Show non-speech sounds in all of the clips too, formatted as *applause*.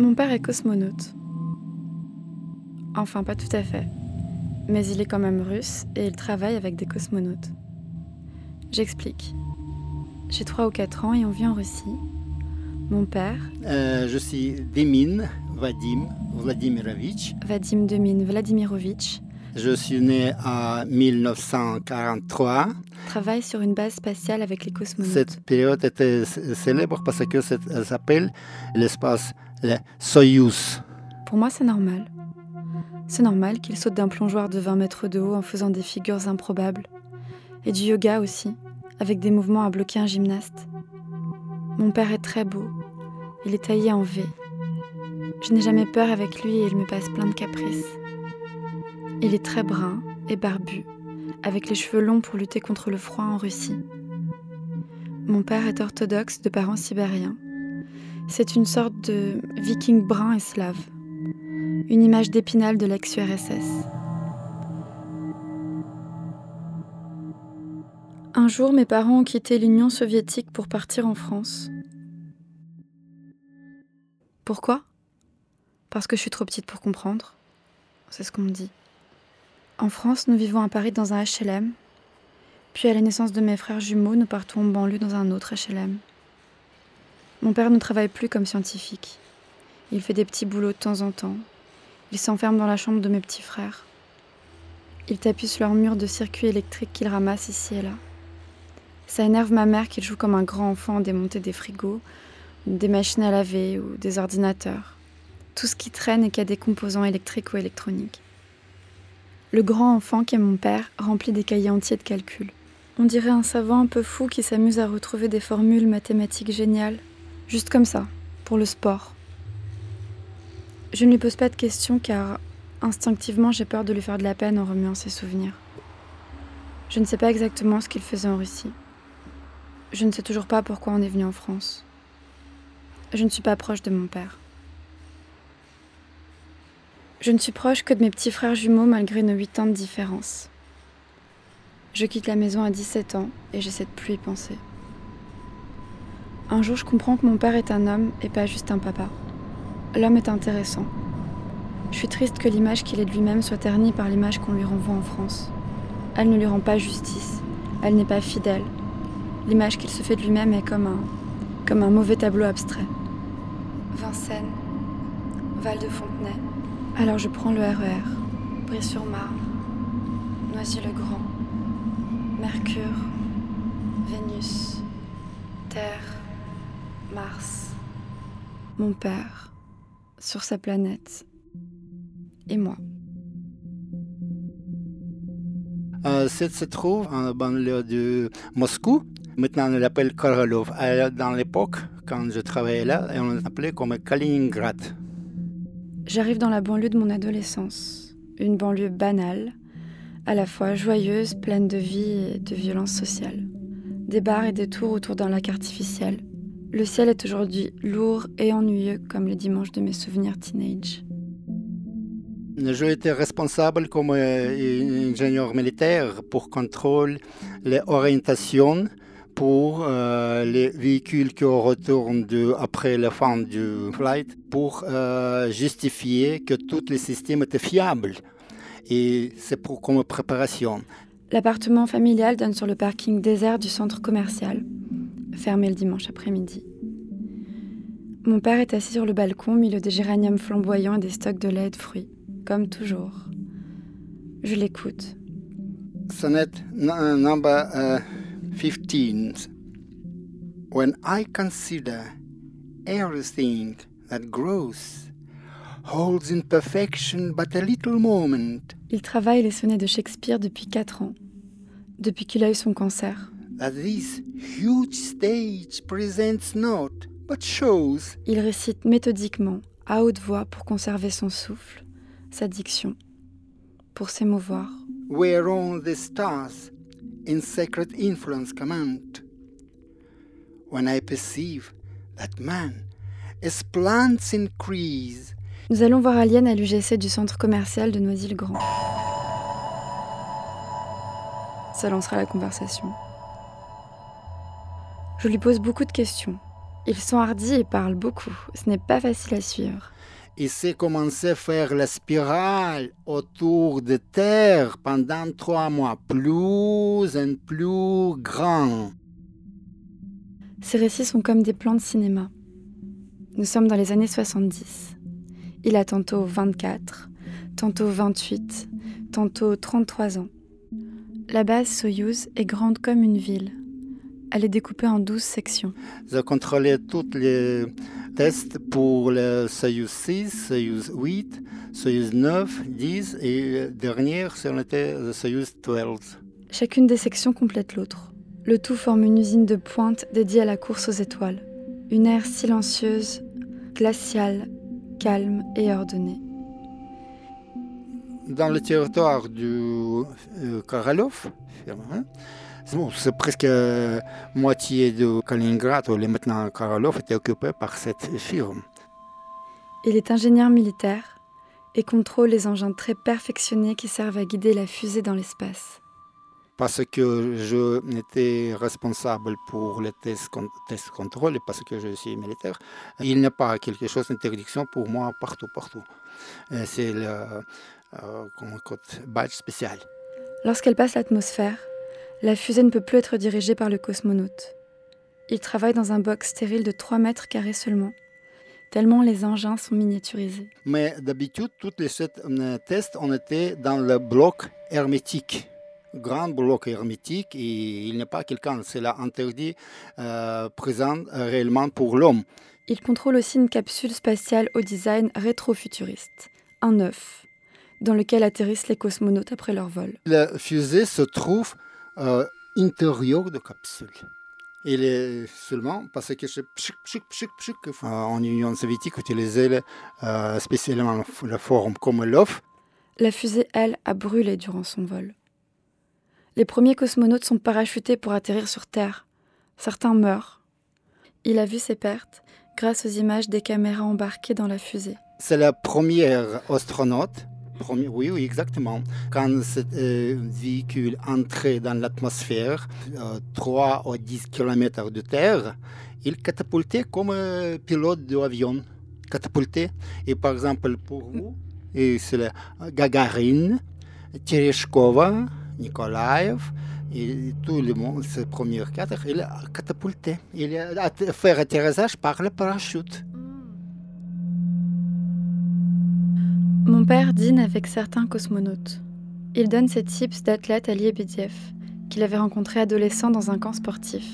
Mon père est cosmonaute. Enfin, pas tout à fait. Mais il est quand même russe et il travaille avec des cosmonautes. J'explique. J'ai 3 ou 4 ans et on vit en Russie. Mon père, Euh, je suis Demin Vadim Vladimirovitch. Vadim Demin Vladimirovitch, Je suis né en 1943. travaille sur une base spatiale avec les cosmonautes. Cette période était célèbre parce que s'appelle l'espace Pour moi, c'est normal. C'est normal qu'il saute d'un plongeoir de 20 mètres de haut en faisant des figures improbables. Et du yoga aussi, avec des mouvements à bloquer un gymnaste. Mon père est très beau. Il est taillé en V. Je n'ai jamais peur avec lui et il me passe plein de caprices. Il est très brun et barbu, avec les cheveux longs pour lutter contre le froid en Russie. Mon père est orthodoxe de parents sibériens. C'est une sorte de viking brun et slave. Une image d'épinal de l'ex-URSS. Un jour, mes parents ont quitté l'Union soviétique pour partir en France. Pourquoi? Parce que je suis trop petite pour comprendre. C'est ce qu'on me dit. En France, nous vivons à Paris dans un HLM. Puis à la naissance de mes frères jumeaux, nous partons en banlieue dans un autre HLM. Mon père ne travaille plus comme scientifique. Il fait des petits boulots de temps en temps. Il s'enferme dans la chambre de mes petits frères. Il tapisse leur mur de circuits électriques qu'il ramasse ici et là. Ça énerve ma mère qu'il joue comme un grand enfant à démonter des frigos, des machines à laver ou des ordinateurs. Tout ce qui traîne et qui a des composants électriques ou électroniques. Le grand enfant qui est mon père remplit des cahiers entiers de calculs. On dirait un savant un peu fou qui s'amuse à retrouver des formules mathématiques géniales, juste comme ça, pour le sport. Je ne lui pose pas de questions car instinctivement j'ai peur de lui faire de la peine en remuant ses souvenirs. Je ne sais pas exactement ce qu'il faisait en Russie. Je ne sais toujours pas pourquoi on est venu en France. Je ne suis pas proche de mon père. Je ne suis proche que de mes petits frères jumeaux malgré nos 8 ans de différence. Je quitte la maison à 17 ans et j'essaie de plus y penser. Un jour, je comprends que mon père est un homme et pas juste un papa. L'homme est intéressant. Je suis triste que l'image qu'il est de lui-même soit ternie par l'image qu'on lui renvoie en France. Elle ne lui rend pas justice. Elle n'est pas fidèle. L'image qu'il se fait de lui-même est comme un, comme un mauvais tableau abstrait. Vincennes, Val-de-Fontenay. Alors je prends le RER, Brie-sur-Marne, Noisy-le-Grand, Mercure, Vénus, Terre, Mars, mon père, sur sa planète, et moi. Euh, se trouve en banlieue de Moscou. Maintenant, on l'appelle Korolov. Euh, Dans l'époque, quand je travaillais là, on l'appelait comme Kaliningrad. J'arrive dans la banlieue de mon adolescence, une banlieue banale, à la fois joyeuse, pleine de vie et de violence sociale. Des bars et des tours autour d'un lac artificiel. Le ciel est aujourd'hui lourd et ennuyeux comme les dimanches de mes souvenirs teenage. Je été responsable comme euh, ingénieur militaire pour contrôler les orientations pour euh, les véhicules qui retournent de, après la fin du flight pour euh, justifier que tous les systèmes étaient fiables. Et c'est pour comme préparation. L'appartement familial donne sur le parking désert du centre commercial, fermé le dimanche après-midi. Mon père est assis sur le balcon au milieu des géraniums flamboyants et des stocks de lait et de fruits, comme toujours. Je l'écoute. Sonnet number uh, 15. When I consider everything that grows, holds in perfection but a little moment, Il travaille les sonnets de Shakespeare depuis 4 ans, depuis qu'il a eu son cancer. That this huge stage presents not, but shows Il récite méthodiquement, à haute voix pour conserver son souffle, sa diction, pour s'émouvoir. whereon the stars in sacred influence command. When I perceive that man, as plants increase, Nous allons voir Alien à l'UGC du centre commercial de Noisy-le-Grand. Ça lancera la conversation. Je lui pose beaucoup de questions. Ils sont hardis et parlent beaucoup. Ce n'est pas facile à suivre. Il s'est commencé à faire la spirale autour de Terre pendant trois mois, plus et plus grand. Ces récits sont comme des plans de cinéma. Nous sommes dans les années 70. Il a tantôt 24, tantôt 28, tantôt 33 ans. La base Soyouz est grande comme une ville. Elle est découpée en 12 sections. J'ai contrôlé tous les tests pour le Soyuz 6, Soyuz 8, Soyuz 9, 10 et dernière, c'était le Soyuz 12. Chacune des sections complète l'autre. Le tout forme une usine de pointe dédiée à la course aux étoiles. Une ère silencieuse, glaciale, calme et ordonnée. Dans le territoire du euh, Karalov, c'est presque moitié de Kaliningrad, où maintenant Karalov était occupé par cette firme. Il est ingénieur militaire et contrôle les engins très perfectionnés qui servent à guider la fusée dans l'espace parce que je n'étais responsable pour les tests, tests contrôle et parce que je suis militaire, il n'y a pas quelque chose d'interdiction pour moi partout, partout. C'est le euh, badge spécial. Lorsqu'elle passe l'atmosphère, la fusée ne peut plus être dirigée par le cosmonaute. Il travaille dans un box stérile de 3 mètres carrés seulement, tellement les engins sont miniaturisés. Mais d'habitude, tous les euh, tests ont été dans le bloc hermétique grand bloc hermétique et il n'est pas quelqu'un, c'est là interdit euh, présent réellement pour l'homme. Il contrôle aussi une capsule spatiale au design rétro-futuriste, un œuf, dans lequel atterrissent les cosmonautes après leur vol. La fusée se trouve euh, intérieur de capsule. Il est seulement parce que euh, en Union soviétique utilisait euh, spécialement la forme comme l'œuf. La fusée, elle, a brûlé durant son vol. Les premiers cosmonautes sont parachutés pour atterrir sur Terre. Certains meurent. Il a vu ces pertes grâce aux images des caméras embarquées dans la fusée. C'est la première astronaute. Oui, oui, exactement. Quand ce euh, véhicule entrait dans l'atmosphère, 3 ou 10 km de terre, il catapultait comme un pilote d'avion. Catapulté. Et par exemple, pour vous, c'est Gagarine, Tereshkova, Nikolaev, et tout le monde, ces premiers quatre, il a catapulté. Il a fait atterrissage par le parachute. Mon père dîne avec certains cosmonautes. Il donne ses tips d'athlète à Liebediev, qu'il avait rencontré adolescent dans un camp sportif.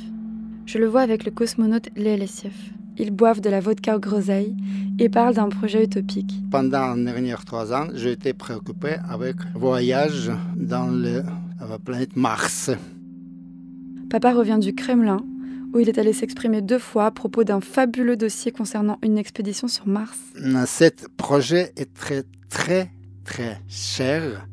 Je le vois avec le cosmonaute Lelesiev. Ils boivent de la vodka au groseille et parlent d'un projet utopique. Pendant les derniers trois ans, j'ai été préoccupé avec voyage dans la planète Mars. Papa revient du Kremlin, où il est allé s'exprimer deux fois à propos d'un fabuleux dossier concernant une expédition sur Mars. Ce projet est très, très, très cher.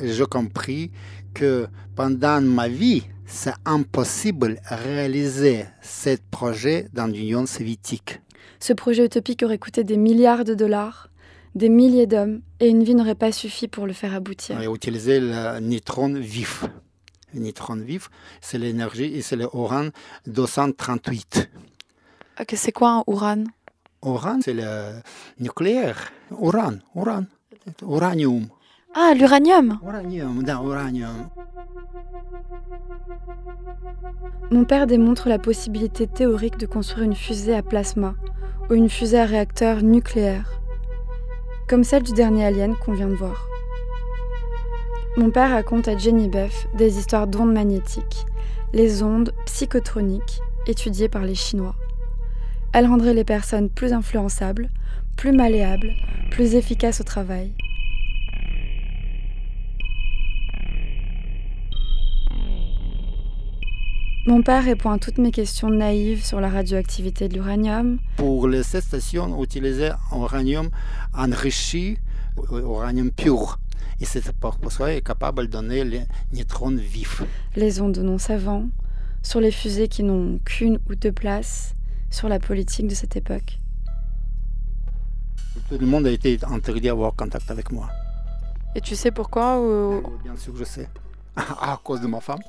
J'ai compris que pendant ma vie, c'est impossible de réaliser ce projet dans l'Union soviétique. Ce projet utopique aurait coûté des milliards de dollars, des milliers d'hommes, et une vie n'aurait pas suffi pour le faire aboutir. On a utilisé le neutron vif. Le neutron vif, c'est l'énergie et c'est l'uran 238. Ok, c'est quoi un uran? Uran, c'est le nucléaire. Uran, uran, uranium. Ah, l'uranium Uranium, uranium. Mon père démontre la possibilité théorique de construire une fusée à plasma ou une fusée à réacteur nucléaire, comme celle du dernier alien qu'on vient de voir. Mon père raconte à Jenny Buff des histoires d'ondes magnétiques, les ondes psychotroniques étudiées par les Chinois. Elles rendraient les personnes plus influençables, plus malléables, plus efficaces au travail. Mon père répond à toutes mes questions naïves sur la radioactivité de l'uranium. Pour les stations, on utilisait uranium enrichi, uranium pur. Et c'est pour ça est capable de donner les neutrons vifs. Les ondes non savants, sur les fusées qui n'ont qu'une ou deux places, sur la politique de cette époque. Tout le monde a été interdit d'avoir contact avec moi. Et tu sais pourquoi Bien sûr, je sais. *laughs* à cause de ma femme.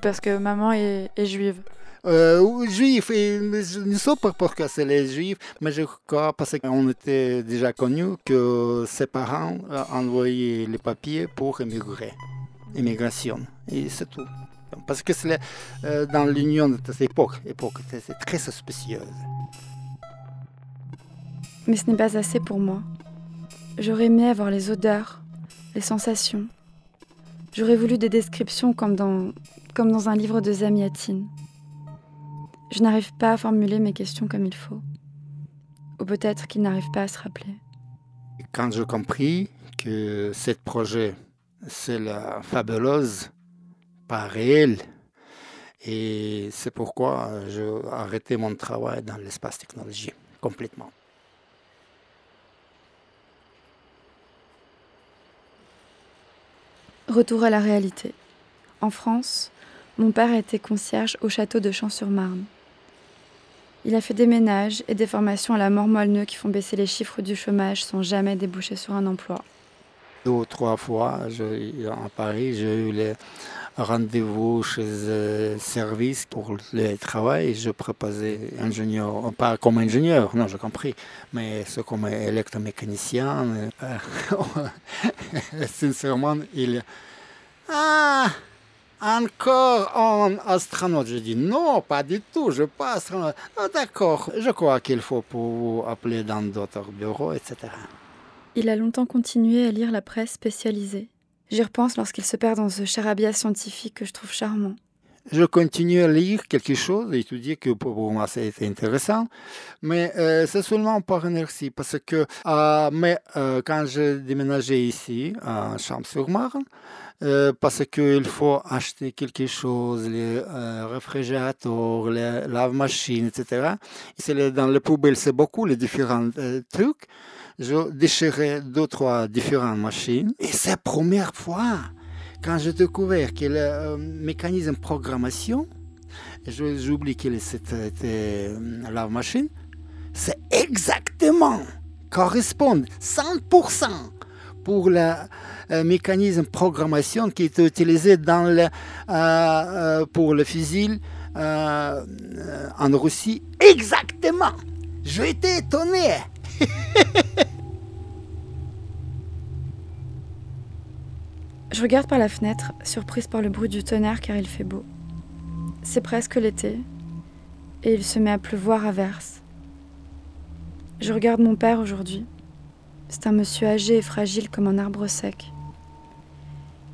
Parce que maman est, juive. Euh, juif, et je ne sais pas pourquoi c'est les juifs, mais je crois parce qu'on était déjà connu que ses parents envoyé les papiers pour émigrer, immigration, et c'est tout. Parce que c'est euh, dans l'union de cette époque, époque c'est très suspicieuse. Mais ce n'est pas assez pour moi. J'aurais aimé avoir les odeurs, les sensations. J'aurais voulu des descriptions comme dans, comme dans un livre de Zamiatine. Je n'arrive pas à formuler mes questions comme il faut. Ou peut-être qu'il n'arrive pas à se rappeler. Quand j'ai compris que ce projet, c'est la fabuleuse, pas réelle, et c'est pourquoi j'ai arrêté mon travail dans l'espace technologie complètement. Retour à la réalité. En France, mon père a été concierge au château de Champs-sur-Marne. Il a fait des ménages et des formations à la mort moelle qui font baisser les chiffres du chômage sans jamais déboucher sur un emploi. Deux ou trois fois à Paris, j'ai eu les rendez-vous chez le service pour le travail. Je proposais ingénieur, pas comme ingénieur, non, j'ai compris, mais comme électromécanicien. *laughs* Sincèrement, il. Ah! Encore un astronaute. Je dis non, pas du tout, je ne pas astronaute. Ah, d'accord, je crois qu'il faut pour vous appeler dans d'autres bureaux, etc. Il a longtemps continué à lire la presse spécialisée. J'y repense lorsqu'il se perd dans ce charabia scientifique que je trouve charmant. Je continue à lire quelque chose, et étudier que pour moi c'était intéressant, mais euh, c'est seulement par inertie, parce que euh, mais, euh, quand j'ai déménagé ici, à Champs-sur-Marne, parce qu'il faut acheter quelque chose, les réfrigérateurs, les lave-machines, etc. Dans les poubelles, c'est beaucoup les différents trucs je déchirais deux, trois différentes machines. Et c'est la première fois quand j'ai découvert que le euh, mécanisme programmation, j'oublie que c'était euh, la machine, c'est exactement, correspond 100% pour le euh, mécanisme programmation qui était utilisé dans le, pour le fusil en Russie. Exactement. J'ai été étonné. *laughs* Je regarde par la fenêtre, surprise par le bruit du tonnerre car il fait beau. C'est presque l'été, et il se met à pleuvoir à verse. Je regarde mon père aujourd'hui. C'est un monsieur âgé et fragile comme un arbre sec.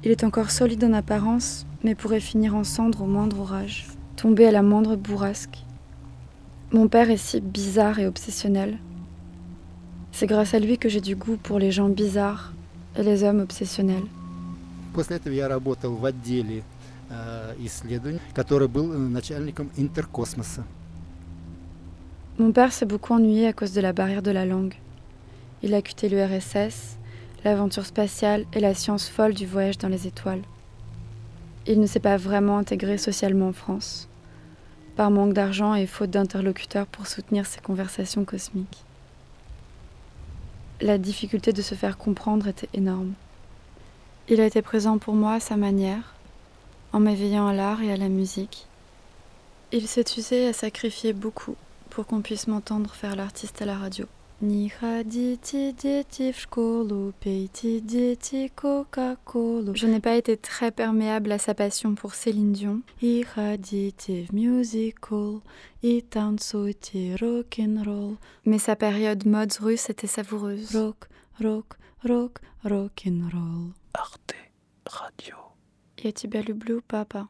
Il est encore solide en apparence, mais pourrait finir en cendres au moindre orage, tomber à la moindre bourrasque. Mon père est si bizarre et obsessionnel. C'est grâce à lui que j'ai du goût pour les gens bizarres et les hommes obsessionnels. После этого я работал в отделе исследований, который был начальником интеркосмоса. Mon père s'est beaucoup ennuyé à cause de la barrière de la langue. Il a quitté l'URSS, l'aventure spatiale et la science folle du voyage dans les étoiles. Il ne s'est pas vraiment intégré socialement en France, par manque d'argent et faute d'interlocuteurs pour soutenir ses conversations cosmiques. La difficulté de se faire comprendre était énorme. Il a été présent pour moi à sa manière, en m'éveillant à l'art et à la musique. Il s'est usé à sacrifier beaucoup pour qu'on puisse m'entendre faire l'artiste à la radio. Je n'ai pas été très perméable à sa passion pour Céline Dion. Mais sa période mode russe était savoureuse. Rock, rock, rock, rock and roll. Arte Radio. Я тебя люблю, папа.